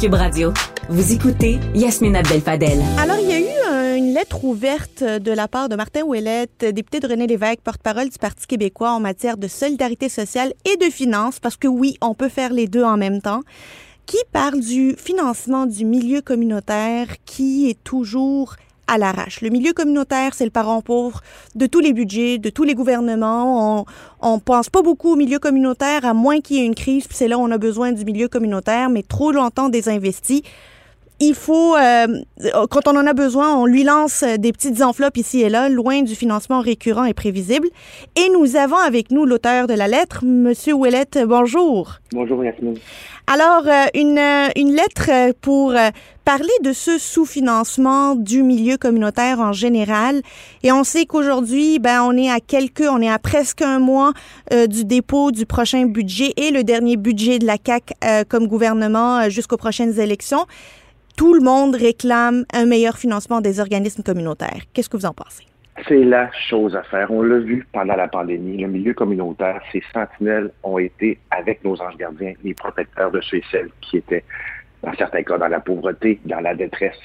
Cube Radio. Vous écoutez Yasmine Abdel-Fadel. Alors, il y a eu une lettre ouverte de la part de Martin Ouellette, député de René Lévesque, porte-parole du Parti québécois en matière de solidarité sociale et de finances, parce que oui, on peut faire les deux en même temps, qui parle du financement du milieu communautaire qui est toujours à l'arrache. Le milieu communautaire, c'est le parent pauvre de tous les budgets, de tous les gouvernements. On, on pense pas beaucoup au milieu communautaire, à moins qu'il y ait une crise, c'est là où on a besoin du milieu communautaire, mais trop longtemps désinvesti. Il faut, euh, quand on en a besoin, on lui lance des petites enveloppes ici et là, loin du financement récurrent et prévisible. Et nous avons avec nous l'auteur de la lettre, Monsieur Ouellette. Bonjour. Bonjour, Yasmine. Alors, euh, une, une lettre pour parler de ce sous-financement du milieu communautaire en général. Et on sait qu'aujourd'hui, ben, on est à quelques, on est à presque un mois euh, du dépôt du prochain budget et le dernier budget de la CAC euh, comme gouvernement euh, jusqu'aux prochaines élections. Tout le monde réclame un meilleur financement des organismes communautaires. Qu'est-ce que vous en pensez? C'est la chose à faire. On l'a vu pendant la pandémie. Le milieu communautaire, ces sentinelles ont été, avec nos anges gardiens, les protecteurs de ceux et celles qui étaient dans certains cas dans la pauvreté, dans la détresse.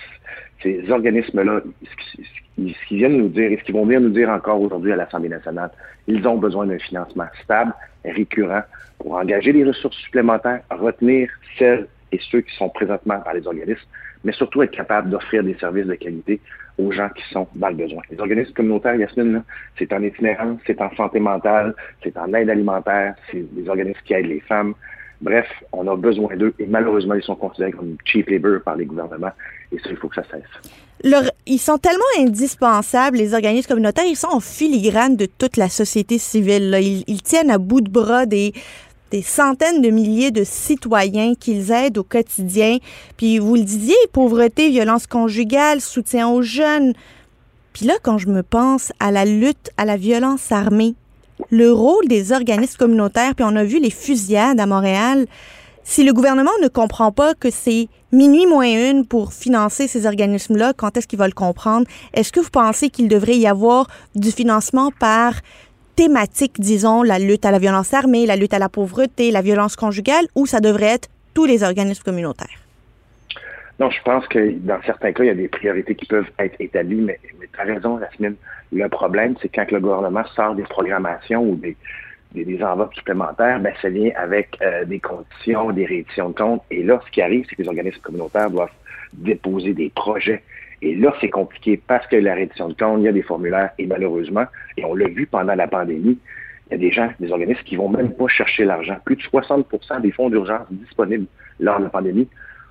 Ces organismes-là, ce qu'ils viennent nous dire et ce qu'ils vont venir nous dire encore aujourd'hui à l'Assemblée nationale, ils ont besoin d'un financement stable, récurrent, pour engager des ressources supplémentaires, retenir celles et ceux qui sont présentement dans les organismes, mais surtout être capable d'offrir des services de qualité aux gens qui sont dans le besoin. Les organismes communautaires, Yasmine, c'est en itinérance, c'est en santé mentale, c'est en aide alimentaire, c'est des organismes qui aident les femmes, Bref, on a besoin d'eux et malheureusement, ils sont considérés comme cheap labor par les gouvernements et ça, il faut que ça cesse. ils sont tellement indispensables, les organismes communautaires, ils sont en filigrane de toute la société civile. Ils, tiennent à bout de bras des, des centaines de milliers de citoyens qu'ils aident au quotidien. Puis vous le disiez, pauvreté, violence conjugale, soutien aux jeunes. Puis là, quand je me pense à la lutte à la violence armée, le rôle des organismes communautaires, puis on a vu les fusillades à Montréal. Si le gouvernement ne comprend pas que c'est minuit moins une pour financer ces organismes-là, quand est-ce qu'il va le comprendre? Est-ce que vous pensez qu'il devrait y avoir du financement par thématique, disons, la lutte à la violence armée, la lutte à la pauvreté, la violence conjugale, ou ça devrait être tous les organismes communautaires? Non, je pense que dans certains cas, il y a des priorités qui peuvent être établies, mais, mais tu as raison. Le problème, c'est quand le gouvernement sort des programmations ou des, des, enveloppes supplémentaires, ben, ça vient avec euh, des conditions, des rééditions de comptes. Et là, ce qui arrive, c'est que les organismes communautaires doivent déposer des projets. Et là, c'est compliqué parce que la réédition de comptes, il y a des formulaires et malheureusement, et on l'a vu pendant la pandémie, il y a des gens, des organismes qui vont même pas chercher l'argent. Plus de 60% des fonds d'urgence disponibles lors de la pandémie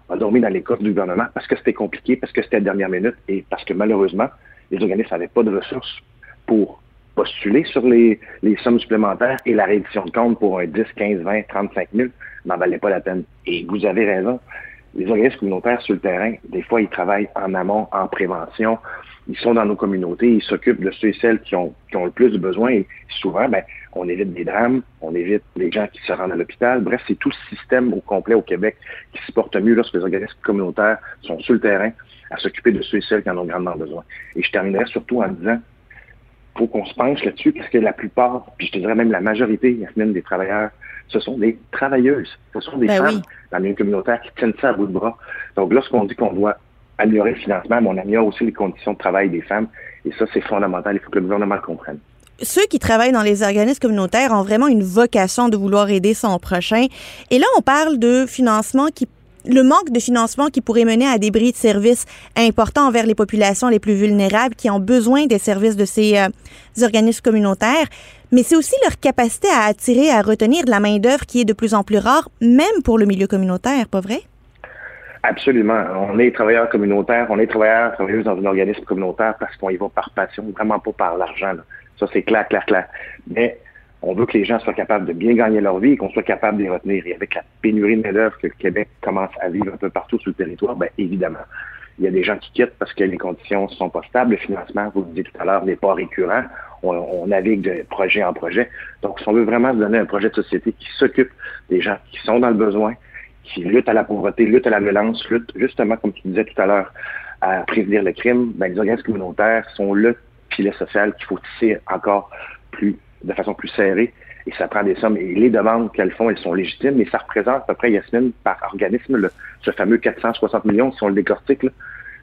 ont dormi dans les coffres du gouvernement parce que c'était compliqué, parce que c'était la dernière minute et parce que malheureusement, les organismes n'avaient pas de ressources pour postuler sur les, sommes supplémentaires et la réédition de compte pour un 10, 15, 20, 35 000 n'en valait pas la peine. Et vous avez raison. Les organismes communautaires sur le terrain, des fois, ils travaillent en amont, en prévention. Ils sont dans nos communautés, ils s'occupent de ceux et celles qui ont, le plus de besoins. Et souvent, ben, on évite des drames, on évite les gens qui se rendent à l'hôpital. Bref, c'est tout le système au complet au Québec qui se porte mieux lorsque les organismes communautaires sont sur le terrain à s'occuper de ceux et celles qui en ont grandement besoin. Et je terminerai surtout en disant, faut qu'on se penche là-dessus parce que la plupart, puis je te dirais même la majorité, même des travailleurs, ce sont des travailleuses, ce sont des ben femmes dans les communautaires qui tiennent ça à bout de bras. Donc lorsqu'on dit qu'on doit améliorer le financement, on améliore aussi les conditions de travail des femmes. Et ça, c'est fondamental. Il faut que le gouvernement le comprenne ceux qui travaillent dans les organismes communautaires ont vraiment une vocation de vouloir aider son prochain. Et là, on parle de financement qui le manque de financement qui pourrait mener à des bris de services importants envers les populations les plus vulnérables qui ont besoin des services de ces euh, organismes communautaires, mais c'est aussi leur capacité à attirer, à retenir de la main-d'œuvre qui est de plus en plus rare, même pour le milieu communautaire, pas vrai? Absolument. On est travailleurs communautaires, on est travailleurs, dans un organisme communautaire parce qu'on y va par passion, vraiment pas par l'argent. Ça, c'est clair, clair, clair. Mais on veut que les gens soient capables de bien gagner leur vie et qu'on soit capable de les retenir. Et avec la pénurie de main-d'œuvre que le Québec commence à vivre un peu partout sur le territoire, bien évidemment, il y a des gens qui quittent parce que les conditions sont pas stables. Le financement, vous le disiez tout à l'heure, n'est pas récurrent. On, navigue de projet en projet. Donc, si on veut vraiment donner un projet de société qui s'occupe des gens qui sont dans le besoin, qui luttent à la pauvreté, luttent à la violence, luttent justement, comme tu disais tout à l'heure, à prévenir le crime, ben, les organismes communautaires sont le filet social qu'il faut tisser encore plus de façon plus serrée. et ça prend des sommes. Et les demandes qu'elles font, elles sont légitimes, mais ça représente à peu près, Yasmine, par organisme, ce fameux 460 millions, si on le décortique,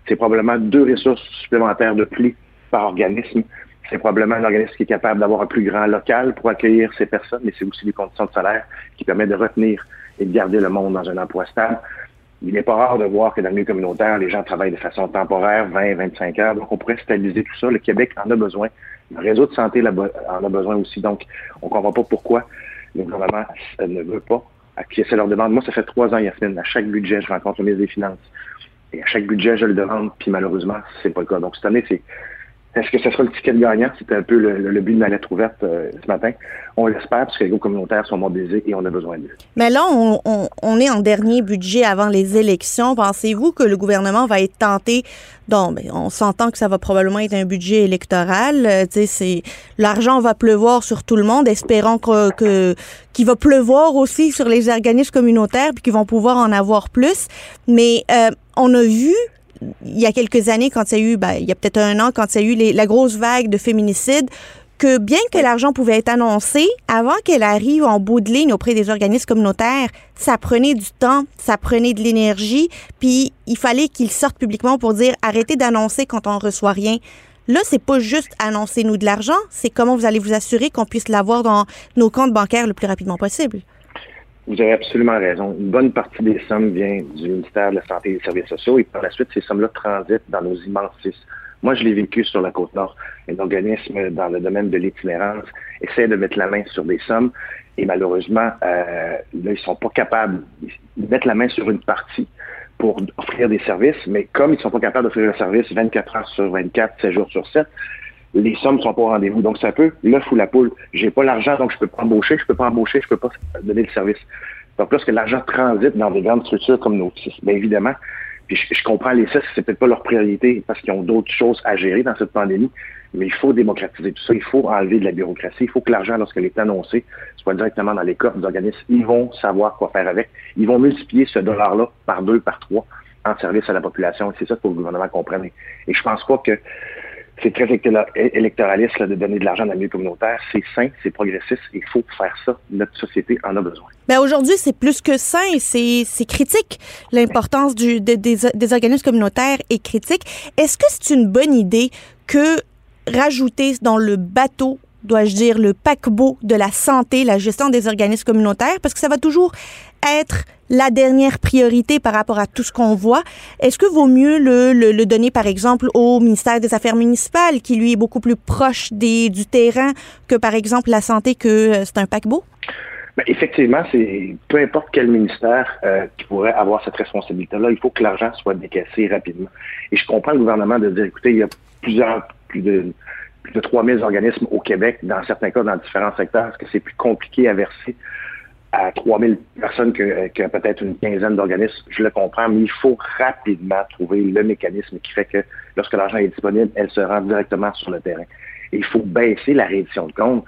c'est probablement deux ressources supplémentaires de prix par organisme. C'est probablement un organisme qui est capable d'avoir un plus grand local pour accueillir ces personnes, mais c'est aussi des conditions de salaire qui permettent de retenir et de garder le monde dans un emploi stable. Il n'est pas rare de voir que dans le milieu communautaire, les gens travaillent de façon temporaire, 20, 25 heures. Donc, on pourrait stabiliser tout ça. Le Québec en a besoin. Le réseau de santé en a besoin aussi. Donc, on ne comprend pas pourquoi le gouvernement ne veut pas acquiescer leur demande. Moi, ça fait trois ans, Yasmine. À chaque budget, je rencontre le ministre des Finances. Et à chaque budget, je le demande, puis malheureusement, c'est pas le cas. Donc, cette année, c'est est-ce que ce sera le ticket gagnant? C'était un peu le, but de ma lettre ouverte euh, ce matin. On l'espère parce que les groupes communautaires sont mobilisés et on a besoin d'eux. Mais là, on, est en dernier budget avant les élections. Pensez-vous que le gouvernement va être tenté? Donc, ben, on s'entend que ça va probablement être un budget électoral. Euh, c'est l'argent va pleuvoir sur tout le monde. Espérons que qu'il va pleuvoir aussi sur les organismes communautaires puis qu'ils vont pouvoir en avoir plus. Mais euh, on a vu il y a quelques années, quand il y a eu, ben, il y a peut-être un an, quand il y a eu la grosse vague de féminicides, que bien que l'argent pouvait être annoncé, avant qu'elle arrive en bout de ligne auprès des organismes communautaires, ça prenait du temps, ça prenait de l'énergie, puis il fallait qu'ils sortent publiquement pour dire arrêtez d'annoncer quand on reçoit rien. Là, c'est pas juste annoncer nous de l'argent, c'est comment vous allez vous assurer qu'on puisse l'avoir dans nos comptes bancaires le plus rapidement possible. Vous avez absolument raison. Une bonne partie des sommes vient du ministère de la Santé et des Services sociaux et par la suite, ces sommes-là transitent dans nos immenses. Moi, je l'ai vécu sur la Côte-Nord. Un organisme dans le domaine de l'itinérance essaie de mettre la main sur des sommes et malheureusement, euh, là, ils sont pas capables de mettre la main sur une partie pour offrir des services, mais comme ils sont pas capables d'offrir un service 24 heures sur 24, 7 jours sur 7, les sommes sont pas au rendez-vous. Donc, c'est un peu l'œuf ou la poule. J'ai pas l'argent, donc je peux pas embaucher, je peux pas embaucher, je peux pas donner le service. Donc, lorsque l'argent transite dans des grandes structures comme nos bien évidemment, puis je, comprends les CES, c'est peut-être pas leur priorité parce qu'ils ont d'autres choses à gérer dans cette pandémie, mais il faut démocratiser tout ça, il faut enlever de la bureaucratie, il faut que l'argent, lorsqu'il est annoncé, soit directement dans les coffres des organismes. Ils vont savoir quoi faire avec. Ils vont multiplier ce dollar-là par deux, par trois en service à la population. Et c'est ça qu'il faut que le gouvernement comprenne. Et je pense pas que c'est très électoraliste de donner de l'argent dans le milieu communautaire. C'est sain, c'est progressiste. Il faut faire ça. Notre société en a besoin. Ben aujourd'hui, c'est plus que sain, c'est critique. L'importance des, des organismes communautaires est critique. Est-ce que c'est une bonne idée que rajouter dans le bateau dois-je dire, le paquebot de la santé, la gestion des organismes communautaires, parce que ça va toujours être la dernière priorité par rapport à tout ce qu'on voit. Est-ce que vaut mieux le, le, donner, par exemple, au ministère des Affaires municipales, qui lui est beaucoup plus proche des, du terrain que, par exemple, la santé, que euh, c'est un paquebot? Ben, effectivement, c'est peu importe quel ministère euh, qui pourrait avoir cette responsabilité-là, il faut que l'argent soit décaissé rapidement. Et je comprends le gouvernement de dire, écoutez, il y a plusieurs, plus de plus de 3000 organismes au Québec, dans certains cas dans différents secteurs, est-ce que c'est plus compliqué à verser à 3000 personnes que, peut-être une quinzaine d'organismes? Je le comprends, mais il faut rapidement trouver le mécanisme qui fait que lorsque l'argent est disponible, elle se rend directement sur le terrain. Il faut baisser la réédition de compte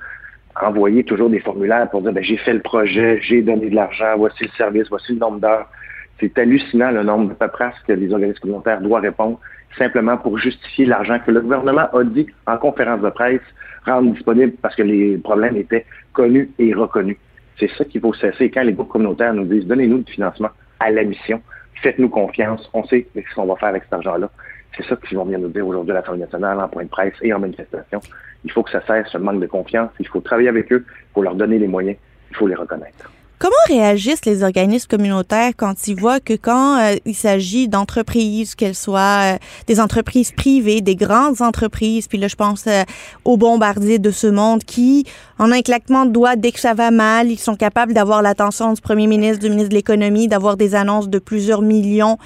envoyer toujours des formulaires pour dire ben, j'ai fait le projet, j'ai donné de l'argent, voici le service, voici le nombre d'heures. C'est hallucinant le nombre de paperasses que les organismes communautaires doivent répondre simplement pour justifier l'argent que le gouvernement a dit en conférence de presse rendre disponible parce que les problèmes étaient connus et reconnus. C'est ça qu'il faut cesser. Quand les groupes communautaires nous disent donnez-nous du financement à la mission, faites-nous confiance, on sait ce qu'on va faire avec cet argent-là. C'est ça qu'ils vont bien nous dire aujourd'hui à l'Assemblée nationale, en point de presse et en manifestation. Il faut que ça cesse ce manque de confiance. Il faut travailler avec eux, il faut leur donner les moyens, il faut les reconnaître. Comment réagissent les organismes communautaires quand ils voient que quand euh, il s'agit d'entreprises, qu'elles soient euh, des entreprises privées, des grandes entreprises, puis là je pense euh, aux bombardiers de ce monde qui, en un claquement de doigts, dès que ça va mal, ils sont capables d'avoir l'attention du premier ministre, du ministre de l'économie, d'avoir des annonces de plusieurs millions,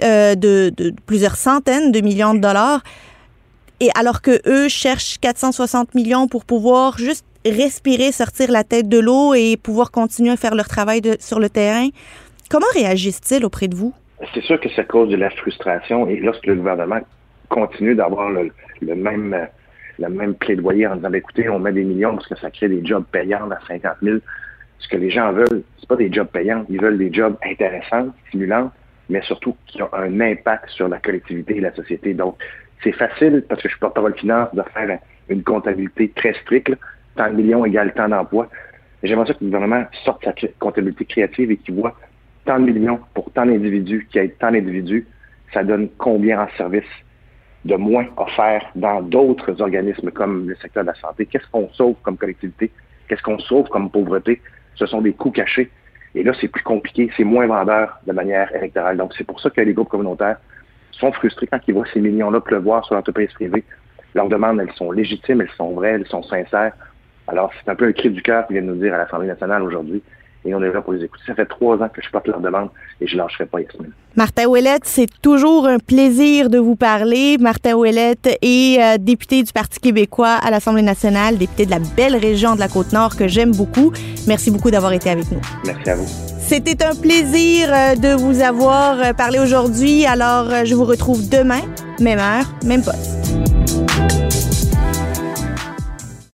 de, de plusieurs centaines de millions de dollars. Et alors que eux cherchent 460 millions pour pouvoir juste respirer, sortir la tête de l'eau et pouvoir continuer à faire leur travail sur le terrain. Comment réagissent-ils auprès de vous? C'est sûr que ça cause de la frustration et lorsque le gouvernement continue d'avoir le, même le même plaidoyer en disant écoutez, on met des millions parce que ça crée des jobs payants à 50 000. Ce que les gens veulent, c'est pas des jobs payants, ils veulent des jobs intéressants, stimulants, mais surtout qui ont un impact sur la collectivité et la société. Donc, c'est facile, parce que je suis porte-parole finance, de faire une comptabilité très stricte tant de millions égale tant d'emplois. J'aimerais ça que le gouvernement sorte sa comptabilité créative et qu'il voit tant de millions pour tant d'individus, qu'il y ait tant d'individus, ça donne combien en service de moins offert dans d'autres organismes comme le secteur de la santé? Qu'est-ce qu'on sauve comme collectivité? Qu'est-ce qu'on sauve comme pauvreté? Ce sont des coûts cachés. Et là, c'est plus compliqué, c'est moins vendeur de manière électorale. Donc, c'est pour ça que les groupes communautaires sont frustrés quand ils voient ces millions-là pleuvoir sur l'entreprise privée. Leurs demandes, elles sont légitimes, elles sont vraies, elles sont sincères. Alors, c'est un peu un cri du cœur qu'ils viennent nous dire à l'Assemblée nationale aujourd'hui et on est là pour les écouter. Ça fait trois ans que je porte leur demande et je ne lâcherai pas, Yasmine. Martin Ouellette, c'est toujours un plaisir de vous parler. Martin Ouellette est euh, député du Parti québécois à l'Assemblée nationale, député de la belle région de la Côte-Nord que j'aime beaucoup. Merci beaucoup d'avoir été avec nous. Merci à vous. C'était un plaisir euh, de vous avoir euh, parlé aujourd'hui. Alors, je vous retrouve demain, même heure, même poste.